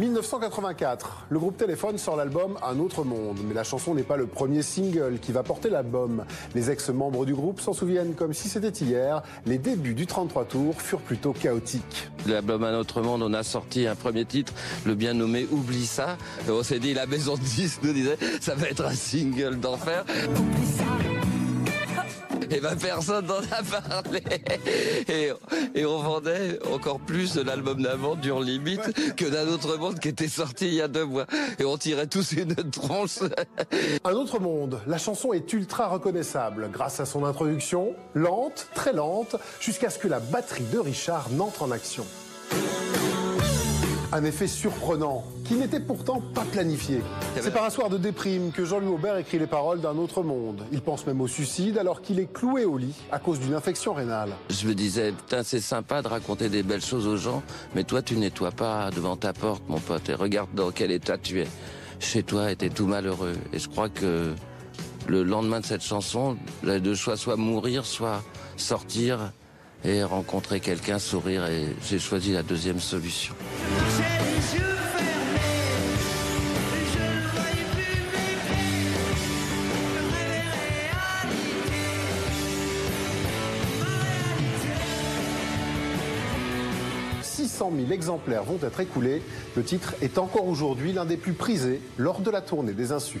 1984, le groupe Téléphone sort l'album Un autre monde, mais la chanson n'est pas le premier single qui va porter l'album. Les ex-membres du groupe s'en souviennent comme si c'était hier. Les débuts du 33 tours furent plutôt chaotiques. L'album Un autre monde, on a sorti un premier titre, le bien nommé Oublie ça. Et on s'est dit, la maison de 10 nous disait, ça va être un single d'enfer. Et ben personne n'en a parlé. Et, on vendait encore plus l'album d'avant, Dur Limite, que d'un autre monde qui était sorti il y a deux mois. Et on tirait tous une tronche. Un autre monde, la chanson est ultra reconnaissable grâce à son introduction, lente, très lente, jusqu'à ce que la batterie de Richard n'entre en action. Un effet surprenant, qui n'était pourtant pas planifié. C'est par un soir de déprime que Jean-Louis Aubert écrit les paroles d'un autre monde. Il pense même au suicide alors qu'il est cloué au lit à cause d'une infection rénale. Je me disais, putain, c'est sympa de raconter des belles choses aux gens, mais toi, tu nettoies pas devant ta porte, mon pote, et regarde dans quel état tu es. Chez toi, et t'es tout malheureux. Et je crois que le lendemain de cette chanson, les deux choix, soit mourir, soit sortir et rencontrer quelqu'un, sourire, et j'ai choisi la deuxième solution. « 600 000 exemplaires vont être écoulés. Le titre est encore aujourd'hui l'un des plus prisés lors de la tournée des Insus.